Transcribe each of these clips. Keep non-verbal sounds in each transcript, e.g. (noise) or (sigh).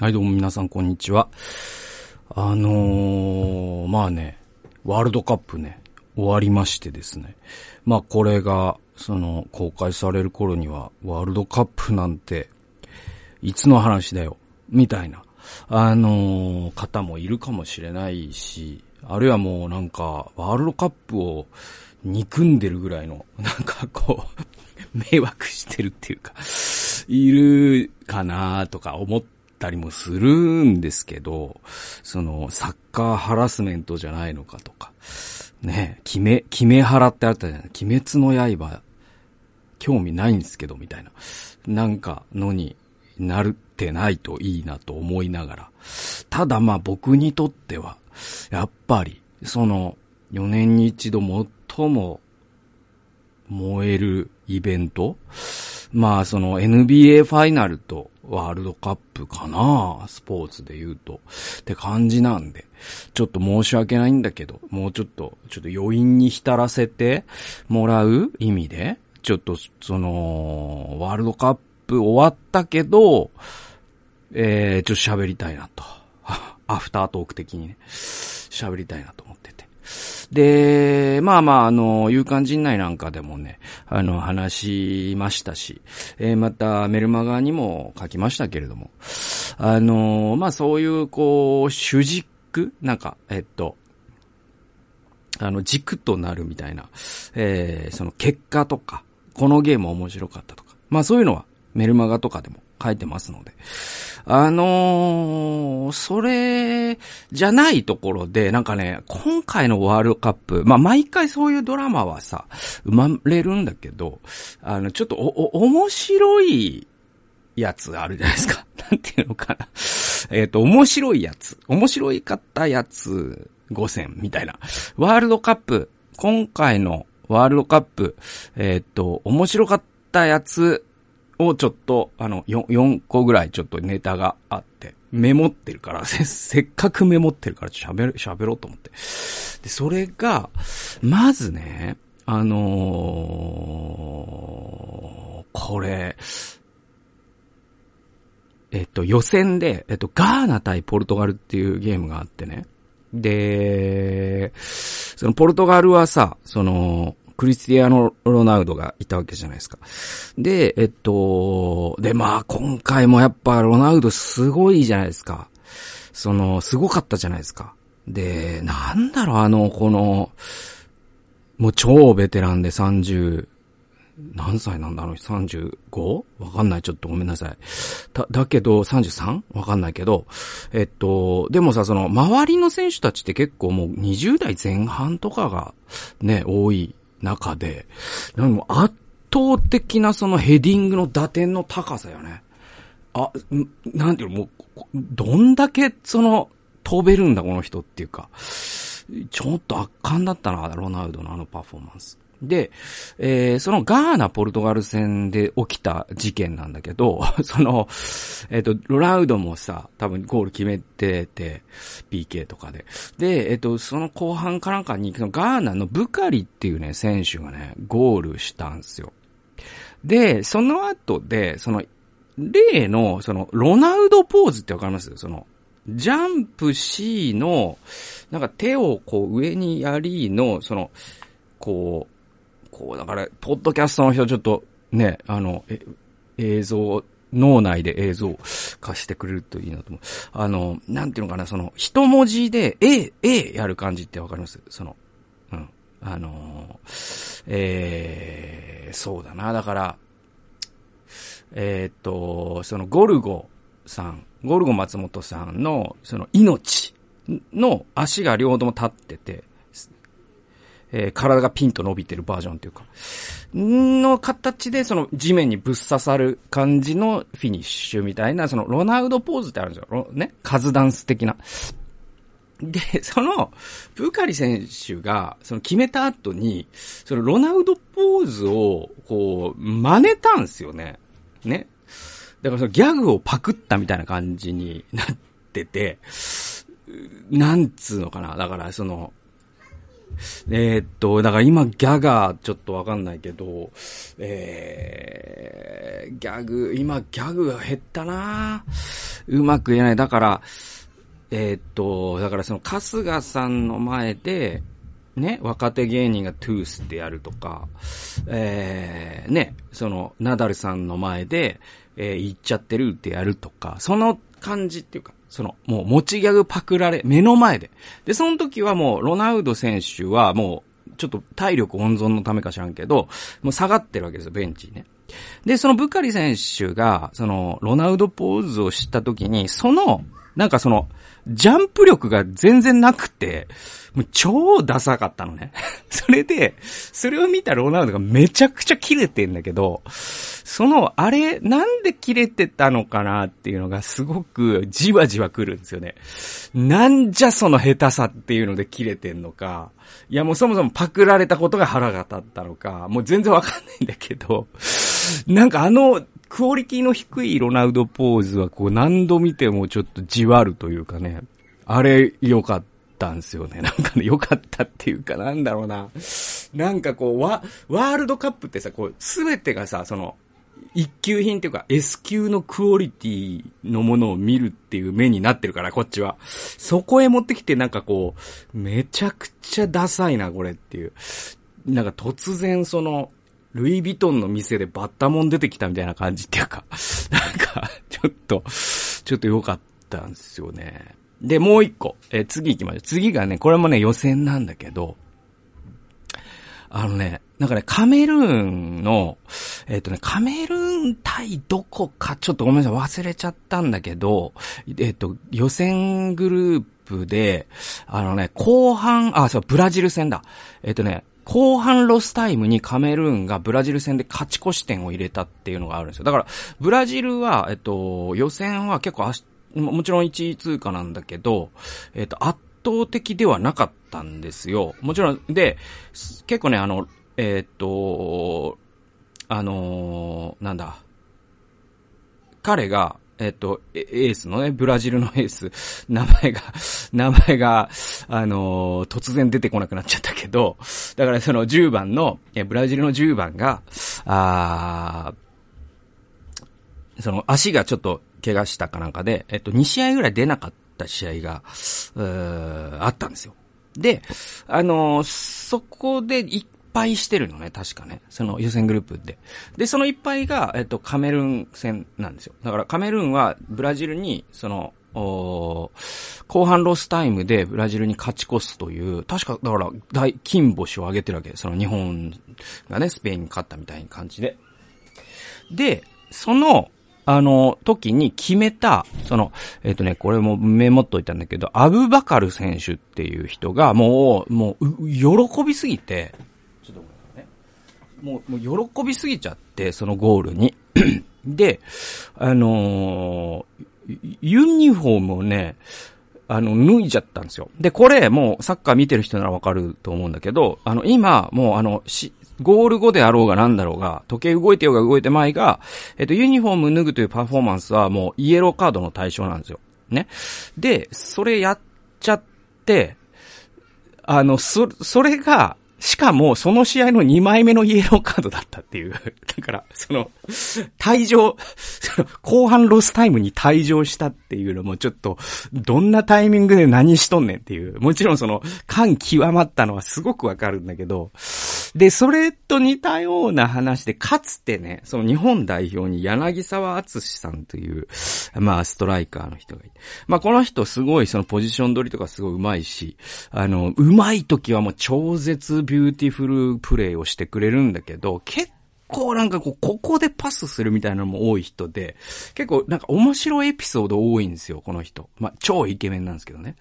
はい、どうも皆さん、こんにちは。あのー、まあね、ワールドカップね、終わりましてですね。まあ、これが、その、公開される頃には、ワールドカップなんて、いつの話だよ、みたいな、あのー、方もいるかもしれないし、あるいはもうなんか、ワールドカップを憎んでるぐらいの、(laughs) なんかこう、迷惑してるっていうか、いるかなとか思ったりもするんですけど、その、サッカーハラスメントじゃないのかとか、ね、決め、決め腹ってあったじゃない？鬼滅の刃、興味ないんですけど、みたいな。なんかのになるってないといいなと思いながら。ただまあ僕にとっては、やっぱり、その、4年に一度最も燃えるイベントまあその NBA ファイナルとワールドカップかなスポーツで言うと。って感じなんで。ちょっと申し訳ないんだけど、もうちょっと、ちょっと余韻に浸らせてもらう意味で、ちょっと、その、ワールドカップ終わったけど、えー、ちょっと喋りたいなと。(laughs) アフタートーク的にね、喋りたいなと思って。で、まあまあ、あの、勇敢陣内なんかでもね、あの、話しましたし、えー、また、メルマガにも書きましたけれども、あの、まあそういう、こう、主軸なんか、えっと、あの、軸となるみたいな、えー、その結果とか、このゲーム面白かったとか、まあそういうのは、メルマガとかでも書いてますので。あのー、それじゃないところで、なんかね、今回のワールドカップ、まあ、毎回そういうドラマはさ、生まれるんだけど、あの、ちょっとお、お、面白いやつあるじゃないですか。(laughs) なんていうのかな。えっ、ー、と、面白いやつ。面白いかったやつ5選みたいな。ワールドカップ、今回のワールドカップ、えっ、ー、と、面白かったやつをちょっと、あの、4、4個ぐらいちょっとネタがあって、メモってるから (laughs) せ、せっかくメモってるから喋る、喋ろうと思って。で、それが、まずね、あのー、これ、えっと、予選で、えっと、ガーナ対ポルトガルっていうゲームがあってね。で、そのポルトガルはさ、その、クリスティアーノ・ロナウドがいたわけじゃないですか。で、えっと、で、まあ、今回もやっぱロナウドすごいじゃないですか。その、すごかったじゃないですか。で、なんだろう、あの、この、もう超ベテランで30、何歳なんだろう ?35? わかんない。ちょっとごめんなさい。だ、だけど 33? わかんないけど。えっと、でもさ、その、周りの選手たちって結構もう20代前半とかがね、多い中で、なんか圧倒的なそのヘディングの打点の高さよね。あ、なんていうの、もう、どんだけその、飛べるんだこの人っていうか、ちょっと圧巻だったな、ロナウドのあのパフォーマンス。で、えー、そのガーナ、ポルトガル戦で起きた事件なんだけど、(laughs) その、えっ、ー、と、ロナウドもさ、多分ゴール決めてて、PK とかで。で、えっ、ー、と、その後半かなんかに、ガーナのブカリっていうね、選手がね、ゴールしたんですよ。で、その後で、その、例の、その、ロナウドポーズってわかります？その、ジャンプ C の、なんか手をこう上にやりの、その、こう、こう、だから、ポッドキャストの人ちょっと、ね、あの、え、映像、脳内で映像化してくれるといいなと思う。あの、なんていうのかな、その、一文字で、A、A やる感じってわかります？その、うん。あのえー、そうだな。だから、えー、っと、そのゴルゴさん、ゴルゴ松本さんの、その命の足が両方とも立ってて、えー、体がピンと伸びてるバージョンというか、の形でその地面にぶっ刺さる感じのフィニッシュみたいな、そのロナウドポーズってあるんですよ。ね？カズダンス的な。で、その、ブカリ選手が、その決めた後に、そのロナウドポーズを、こう、真似たんですよね。ね？だからそのギャグをパクったみたいな感じになってて、なんつうのかな。だからその、えー、っと、だから今ギャガーちょっとわかんないけど、えー、ギャグ、今ギャグが減ったなうまく言えない。だから、えー、っと、だからその春日さんの前で、ね、若手芸人がトゥースってやるとか、えー、ね、その、ナダルさんの前で、えー、言っちゃってるってやるとか、その感じっていうか、その、もう持ちギャグパクられ、目の前で。で、その時はもう、ロナウド選手はもう、ちょっと体力温存のためか知らんけど、もう下がってるわけですよ、ベンチにね。で、そのブカリ選手が、その、ロナウドポーズをした時に、その、なんかその、ジャンプ力が全然なくて、もう超ダサかったのね。(laughs) それで、それを見たロナウドがめちゃくちゃキレてんだけど、その、あれ、なんでキレてたのかなっていうのがすごくじわじわ来るんですよね。なんじゃその下手さっていうのでキレてんのか、いやもうそもそもパクられたことが腹が立ったのか、もう全然わかんないんだけど、なんかあの、クオリティの低いロナウドポーズはこう何度見てもちょっとじわるというかね、あれ良かったんすよね。なんかね、良かったっていうかなんだろうな。なんかこう、ワ、ワールドカップってさ、こう、すべてがさ、その、一級品っていうか S 級のクオリティのものを見るっていう目になってるから、こっちは。そこへ持ってきてなんかこう、めちゃくちゃダサいな、これっていう。なんか突然その、ルイ・ヴィトンの店でバッタモン出てきたみたいな感じっていうか、(laughs) なんか、ちょっと、ちょっと良かったんですよね。で、もう一個。え次行きましょう。次がね、これもね、予選なんだけど、あのね、なんかね、カメルーンの、えっ、ー、とね、カメルーン対どこか、ちょっとごめんなさい、忘れちゃったんだけど、えっ、ー、と、予選グループで、あのね、後半、あ、そう、ブラジル戦だ。えっ、ー、とね、後半ロスタイムにカメルーンがブラジル戦で勝ち越し点を入れたっていうのがあるんですよ。だから、ブラジルは、えっと、予選は結構もちろん1位通過なんだけど、えっと、圧倒的ではなかったんですよ。もちろん、で、結構ね、あの、えっと、あのー、なんだ。彼が、えっと、エースのね、ブラジルのエース、(laughs) 名前が、(laughs) 名前が、あのー、突然出てこなくなっちゃったけど、だからその10番の、ブラジルの10番が、あその足がちょっと怪我したかなんかで、えっと、2試合ぐらい出なかった試合が、あったんですよ。で、あのー、そこで1敗してるのね、確かね。その予選グループで。で、その一敗が、えっと、カメルーン戦なんですよ。だからカメルーンはブラジルに、その、後後半ロスタイムでブラジルに勝ち越すという、確か、だから大金星を上げてるわけです、その日本がね、スペインに勝ったみたいな感じで。で、その、あの、時に決めた、その、えっ、ー、とね、これもメモっといたんだけど、アブバカル選手っていう人が、もう、もう、喜びすぎて、もう、もう喜びすぎちゃって、そのゴールに。(clears throat) で、あのー、ユニフォームをね、あの、脱いじゃったんですよ。で、これ、もう、サッカー見てる人ならわかると思うんだけど、あの、今、もう、あの、し、ゴール後であろうがなんだろうが、時計動いてようが動いてまいが、えっと、ユニフォーム脱ぐというパフォーマンスはもうイエローカードの対象なんですよ。ね。で、それやっちゃって、あの、そ、それが、しかも、その試合の2枚目のイエローカードだったっていう。(laughs) だから、その、退場、その、後半ロスタイムに退場したっていうのもちょっと、どんなタイミングで何しとんねんっていう。もちろんその、感極まったのはすごくわかるんだけど、で、それと似たような話で、かつてね、その日本代表に柳沢敦さんという、まあ、ストライカーの人がいて。まあ、この人すごいそのポジション取りとかすごい上手いし、あの、上手い時はもう超絶ビューティフルプレイをしてくれるんだけど、結構なんかこう、ここでパスするみたいなのも多い人で、結構なんか面白いエピソード多いんですよ、この人。まあ、超イケメンなんですけどね。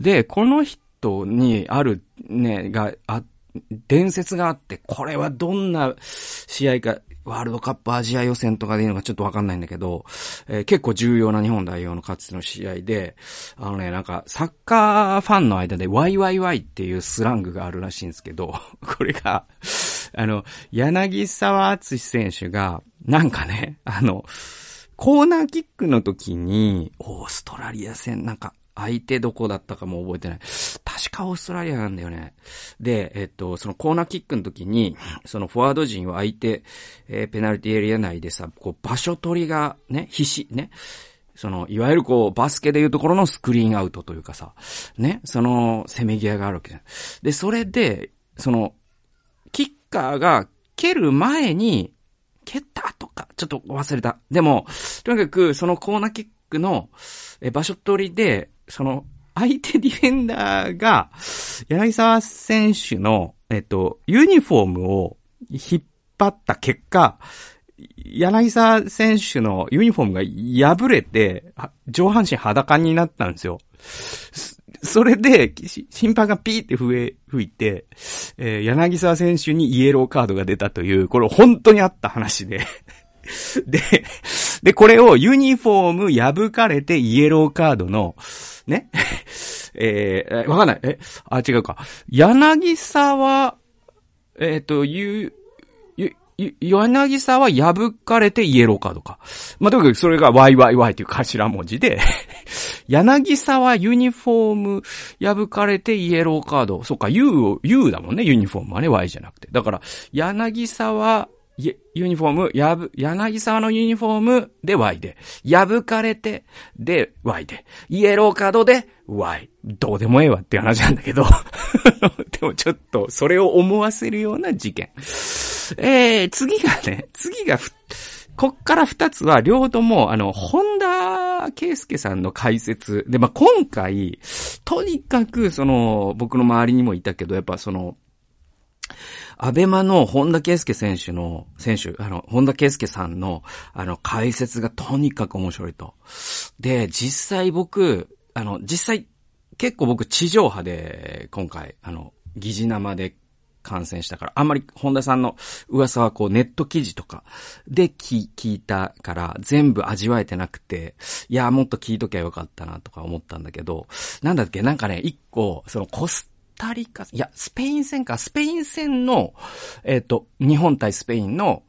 で、この人にあるね、があって、伝説があって、これはどんな試合か、ワールドカップアジア予選とかでいいのかちょっとわかんないんだけど、えー、結構重要な日本代表のかつての試合で、あのね、なんか、サッカーファンの間で YYY っていうスラングがあるらしいんですけど、(laughs) これが、あの、柳沢敦選手が、なんかね、あの、コーナーキックの時に、オーストラリア戦、なんか、相手どこだったかも覚えてない。確かオーストラリアなんだよね。で、えっと、そのコーナーキックの時に、そのフォワード陣は相手、えー、ペナルティエリア内でさ、こう場所取りがね、必死、ね、その、いわゆるこう、バスケでいうところのスクリーンアウトというかさ、ね、その、せめぎ合いがあるわけじゃん。で、それで、その、キッカーが蹴る前に、蹴ったとか、ちょっと忘れた。でも、とにかく、そのコーナーキックの、え、場所取りで、その、相手ディフェンダーが、柳沢選手の、えっと、ユニフォームを引っ張った結果、柳沢選手のユニフォームが破れて、上半身裸になったんですよ。それで、審判がピーって吹いて、えー、柳沢選手にイエローカードが出たという、これ本当にあった話でで、で、これをユニフォーム破かれてイエローカードの、ね、(laughs) えー、わかんない。え、あ、違うか。柳沢、えっ、ー、と、ゆ、ゆ柳沢破かれてイエローカードか。まあ、とにかくそれが YYY という頭文字で (laughs) 柳沢ユニフォーム破かれてイエローカード。そっか、U を、U だもんね、ユニフォームはね、Y じゃなくて。だから、柳沢ユニフォーム、やぶ、柳沢のユニフォームで Y で、破かれてで Y で、イエローカードで Y。どうでもええわって話なんだけど (laughs) でもちょっとそれを思わせるような事件。えー、次がね、次がふこっから二つは、両方とも、あの、本田圭介さんの解説。で、まあ、今回、とにかく、その、僕の周りにもいたけど、やっぱその、アベマの本田圭介選手の、選手、あの、本田圭介さんの、あの、解説がとにかく面白いと。で、実際僕、あの、実際、結構僕地上波で、今回、あの、疑似生で観戦したから、あんまり本田さんの噂はこうネット記事とかで聞いたから全部味わえてなくて、いや、もっと聞いときゃよかったなとか思ったんだけど、なんだっけ、なんかね、一個、そのコスタリカ、いや、スペイン戦か、スペイン戦の、えっ、ー、と、日本対スペインの、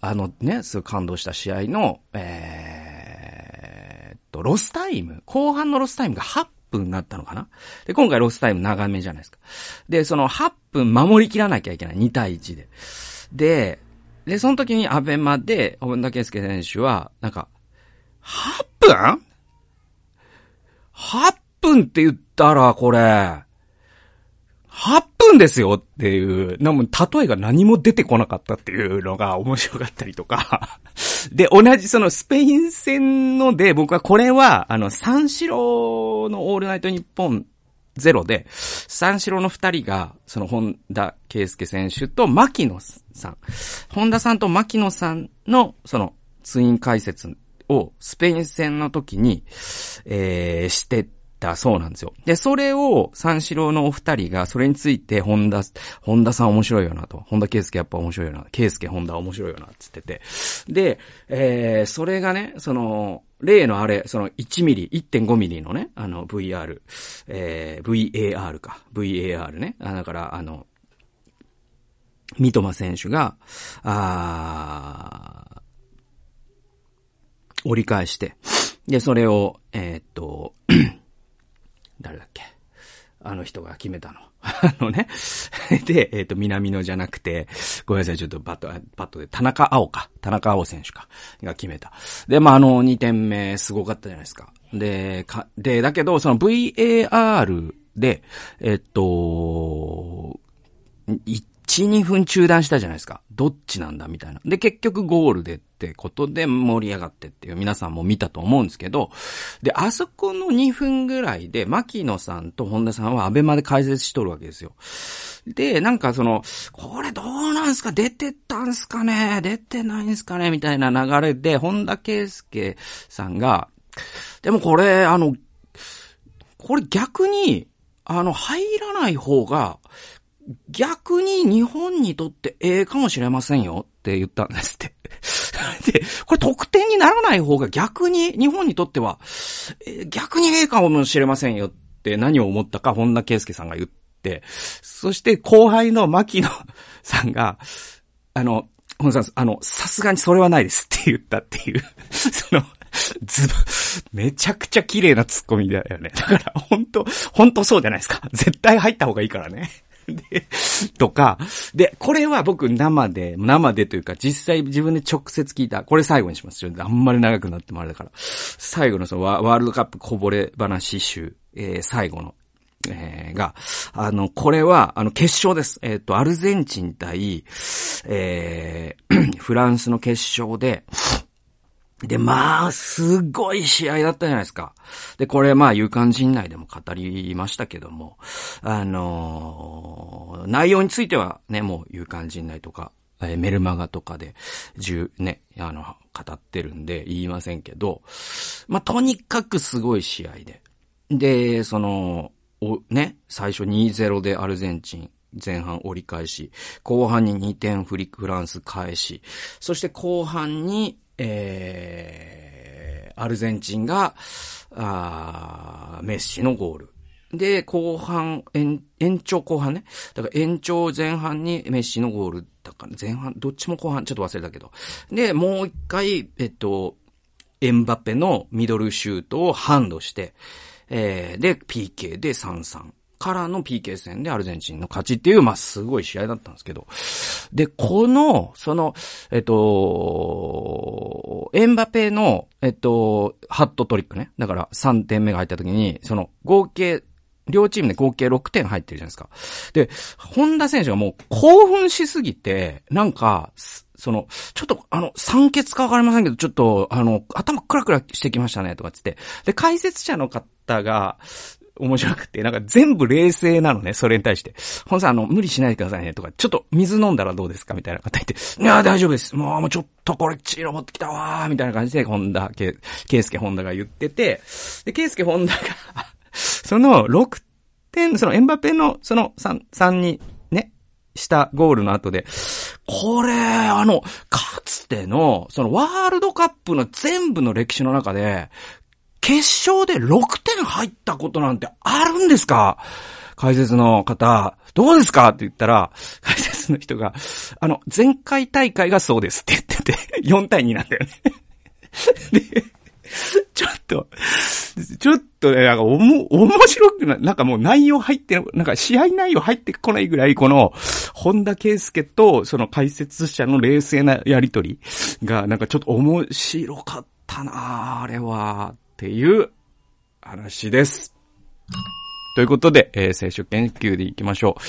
あのね、すごい感動した試合の、えー、と、ロスタイム、後半のロスタイムが8分になったのかなで、今回ロスタイム長めじゃないですか。で、その8分守りきらなきゃいけない。2対1で。で、で、その時にアベマで、本田圭佑選手は、なんか、8分 ?8 分って言ったら、これ、8分ですよっていう、なんも例えが何も出てこなかったっていうのが面白かったりとか (laughs) で、同じそのスペイン戦ので、僕はこれは、あの、三四郎のオールナイトニッポンゼロで、三四郎の二人が、その本田圭佑選手と牧野さん。本田さんと牧野さんの、その、ツイン解説をスペイン戦の時に、えー、してたそうなんですよ。で、それを三四郎のお二人が、それについて、本田、本田さん面白いよなと。本田圭介やっぱ面白いよな。圭介本田面白いよな、つってて。で、えー、それがね、その、例のあれ、その1ミリ、1.5ミリのね、あの VR、えー、VAR か。VAR ね。あだから、あの、三笘選手が、あ折り返して、で、それを、えー、っと、誰だっけ？あの人が決めたの。(laughs) あのね。(laughs) で、えっ、ー、と、南野じゃなくて、ごめんなさい、ちょっとバット、バットで、田中青か。田中青選手か。が決めた。で、まあ、あの、2点目、すごかったじゃないですか。で、か、で、だけど、その VAR で、えっと、2分中断したじゃないですか。どっちなんだみたいな。で、結局ゴールでってことで盛り上がってっていう皆さんも見たと思うんですけど、で、あそこの2分ぐらいで、牧野さんと本田さんはアベマで解説しとるわけですよ。で、なんかその、これどうなんすか？出てったんすかね？出てないんすかね？みたいな流れで、本田圭佑さんが、でもこれ、あの、これ逆に、あの、入らない方が、逆に日本にとってええかもしれませんよって言ったんですって。(laughs) で、これ得点にならない方が逆に日本にとっては、え逆にええかもしれませんよって何を思ったか本田圭介さんが言って、そして後輩の牧野さんが、あの、本田さん、あの、さすがにそれはないですって言ったっていう、(laughs) その、ずめちゃくちゃ綺麗なツッコミだよね。だから、本当本当そうじゃないですか。絶対入った方がいいからね。で、とか、で、これは僕生で、生でというか実際自分で直接聞いた。これ最後にします。あんまり長くなってもあれだから。最後のそのワールドカップこぼれ話集、えー、最後のえー、が、あの、これは、あの、決勝です。えっ、ー、と、アルゼンチン対、えー、(clears throat) フランスの決勝で、で、まあ、すごい試合だったじゃないですか。で、これ、まあ、勇敢陣内でも語りましたけども、あのー、内容についてはね、もう勇敢陣内とか、え、メルマガとかで、十、ね、あの、語ってるんで言いませんけど、まあ、とにかくすごい試合で。で、その、お、ね、最初2-0でアルゼンチン、前半折り返し、後半に2点フリックフランス返し、そして後半に、えー、アルゼンチンが、あメッシのゴール。で、後半、延、延長後半ね。だから延長前半にメッシのゴールだから、前半、どっちも後半、ちょっと忘れたけど。で、もう一回、えっと、エンバペのミドルシュートをハンドして、えー、で、PK で3-3。からの PK 戦でアルゼンチンの勝ちっていう、まあ、すごい試合だったんですけど。で、この、その、えっと、エンバペの、えっと、ハットトリックね。だから3点目が入った時に、その合計、両チームで合計6点入ってるじゃないですか。で、本田選手がもう興奮しすぎて、なんか、その、ちょっと、あの、酸欠かわかりませんけど、ちょっと、あの、頭クラクラしてきましたね、とかつって。で、解説者の方が、面白くて、なんか全部冷静なのね、それに対して。本さん、あの、無理しないでくださいね、とか、ちょっと水飲んだらどうですか？みたいな方言って、いや、大丈夫です。もう、もうちょっとこれ、チーロ持ってきたわー、みたいな感じで、本田、ケイスケ本田が言ってて、で、ケイスケ本田が (laughs) その6点、そのエンバペの、その3、3に、ね、したゴールの後で、これ、あの、かつての、そのワールドカップの全部の歴史の中で、決勝で6点入ったことなんてあるんですか？解説の方、どうですか？って言ったら、(laughs) 解説の人が、あの、前回大会がそうですって言ってて、(laughs) 4対2なんだよね。(laughs) で、ちょっと、ちょっとね、なんかおも、面白くない、なんかもう内容入って、なんか試合内容入ってこないぐらい、この、本田圭介と、その解説者の冷静なやりとりが、なんかちょっと面白かったなあれは。っっていう話です。ということで、えー、聖書研究でいきましょう。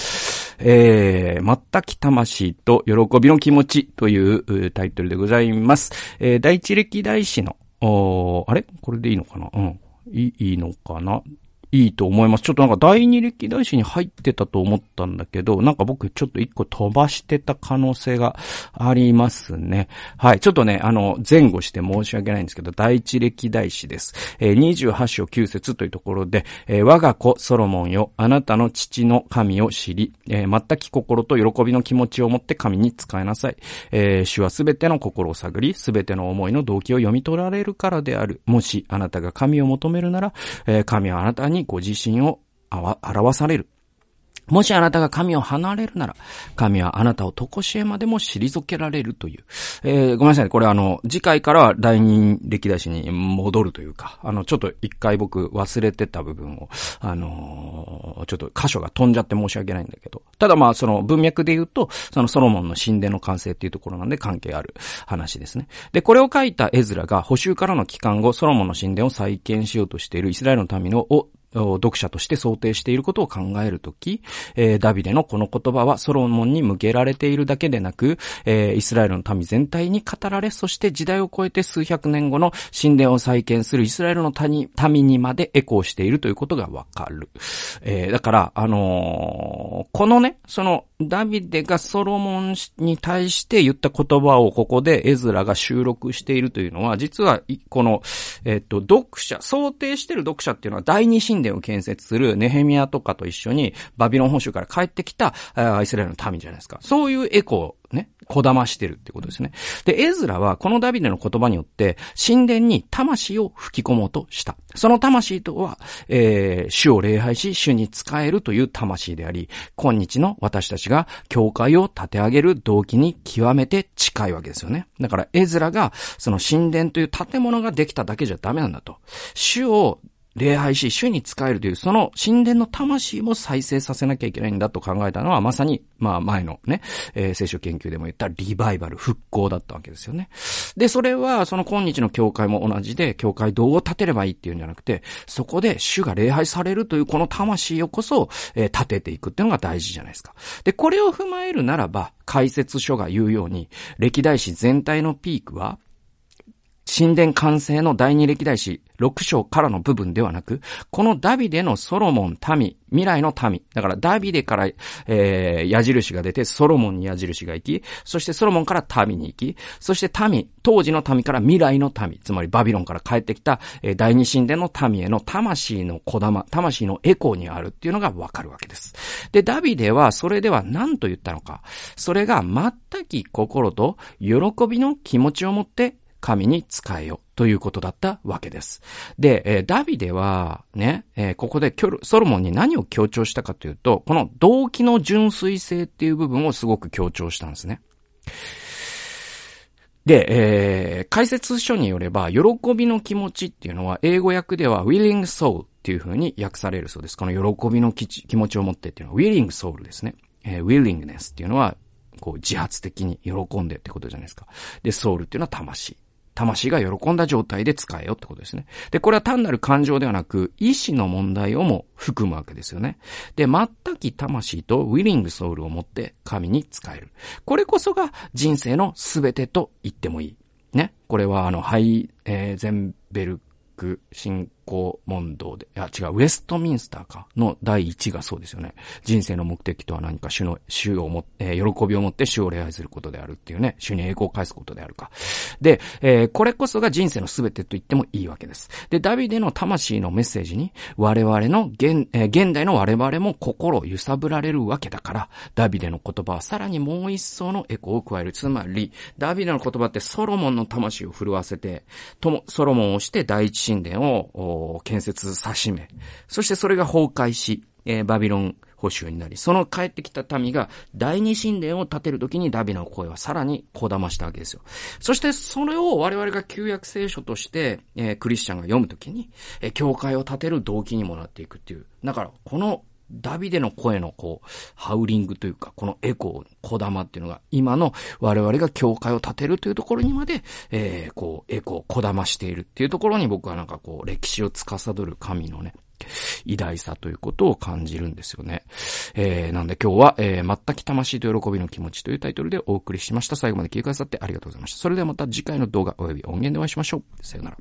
えー、全き魂と喜びの気持ちというタイトルでございます。えー、第一歴代史の、あれ？これでいいのかな？うん。いいのかな？いいと思います。ちょっとなんか第二歴代史に入ってたと思ったんだけど、なんか僕ちょっと一個飛ばしてた可能性がありますね。はい。ちょっとね、あの、前後して申し訳ないんですけど、第一歴代史です。えー、28章9節というところで、えー、我が子ソロモンよ、あなたの父の神を知り、えー、全き心と喜びの気持ちを持って神に使いなさい。えー、主はすべての心を探り、すべての思いの動機を読み取られるからである。もしあなたが神を求めるなら、えー、神はあなたににご自身を表される。もしあなたが神を離れるなら、神はあなたを常しえまでも退けられるという。えー、ごめんなさい。これあの、次回からは第二歴代史に戻るというか、あの、ちょっと一回僕忘れてた部分を、あのー、ちょっと箇所が飛んじゃって申し訳ないんだけど。ただまあ、その文脈で言うと、そのソロモンの神殿の完成っていうところなんで関係ある話ですね。で、これを書いたエズラが補修からの帰還後、ソロモンの神殿を再建しようとしているイスラエルの民のを読者として想定していることを考えるとき、えー、ダビデのこの言葉はソロモンに向けられているだけでなく、えー、イスラエルの民全体に語られ、そして時代を超えて数百年後の神殿を再建するイスラエルの民にまでエコーしているということがわかる。えー、だから、あのこのね、その、ダビデがソロモンに対して言った言葉をここでエズラが収録しているというのは、実は、この、えっと、読者、想定している読者っていうのは第二神神殿を建設するネヘミアとかと一緒にバビロン本州から帰ってきたイスラエルの民じゃないですか。そういうエコー、ね、こだましてるってことですね。で、エズラはこのダビデの言葉によって、神殿に魂を吹き込もうとした。その魂とは、えー、主を礼拝し、主に仕えるという魂であり、今日の私たちが教会を立て上げる動機に極めて近いわけですよね。だから、エズラが、その神殿という建物ができただけじゃダメなんだと。主を礼拝し、主に仕えるという、その神殿の魂も再生させなきゃいけないんだと考えたのは、まさに、まあ前のね、えー、聖書研究でも言ったリバイバル、復興だったわけですよね。で、それは、その今日の教会も同じで、教会どう建てればいいっていうんじゃなくて、そこで主が礼拝されるというこの魂をこそ、えー、立てていくっていうのが大事じゃないですか。で、これを踏まえるならば、解説書が言うように、歴代史全体のピークは、神殿完成の第二歴代史6章からの部分ではなく、このダビデのソロモン民、未来の民。だからダビデから、えー、矢印が出て、ソロモンに矢印が行き、そしてソロモンから民に行き、そして民、当時の民から未来の民、つまりバビロンから帰ってきた、えー、第二神殿の民への魂の小玉、魂のエコーにあるっていうのがわかるわけです。で、ダビデはそれでは何と言ったのか。それが全き心と喜びの気持ちを持って神に仕えよということだったわけです。で、えー、ダビデは、ね、えー、ここでソロモンに何を強調したかというと、この動機の純粋性っていう部分をすごく強調したんですね。で、えー、解説書によれば、喜びの気持ちっていうのは、英語訳では willing soul っていう風に訳されるそうです。この喜びの気持ちを持ってっていうのは willing soul ですね。えー、willingness っていうのは、こう自発的に喜んでってことじゃないですか。で、ソウルっていうのは魂。魂が喜んだ状態で使えよってことですね。で、これは単なる感情ではなく、意志の問題をも含むわけですよね。で、全き魂とウィリングソウルを持って神に使える。これこそが人生の全てと言ってもいい。ね。これはあの、ハイ、えー、ゼンベルク信仰問答で、いや違う、ウェストミンスターかの第一がそうですよね。人生の目的とは何か主の、主をも、えー、喜びを持って主を礼拝することであるっていうね、主に栄光を返すことであるか。で、えー、これこそが人生の全てと言ってもいいわけです。で、ダビデの魂のメッセージに、我々の現、えー、現代の我々も心を揺さぶられるわけだから、ダビデの言葉はさらにもう一層のエコを加える。つまり、ダビデの言葉ってソロモンの魂を震わせて、とも、ソロモンをして第一神殿を建設さしめ、そしてそれが崩壊し、えー、バビロン保守になり、その帰ってきた民が第二神殿を建てるときにダビの声はさらにこだましたわけですよ。そしてそれを我々が旧約聖書として、えー、クリスチャンが読むときに、えー、教会を建てる動機にもなっていくっていう。だから、このダビデの声のこう、ハウリングというか、このエコー、小玉っていうのが、今の我々が教会を建てるというところにまで、えー、こう、エコー、小玉しているっていうところに僕はなんかこう、歴史を司る神のね、偉大さということを感じるんですよね。えー、なんで今日は、えー、全き魂と喜びの気持ちというタイトルでお送りしました。最後まで聞いてくださってありがとうございました。それではまた次回の動画及び音源でお会いしましょう。さよなら。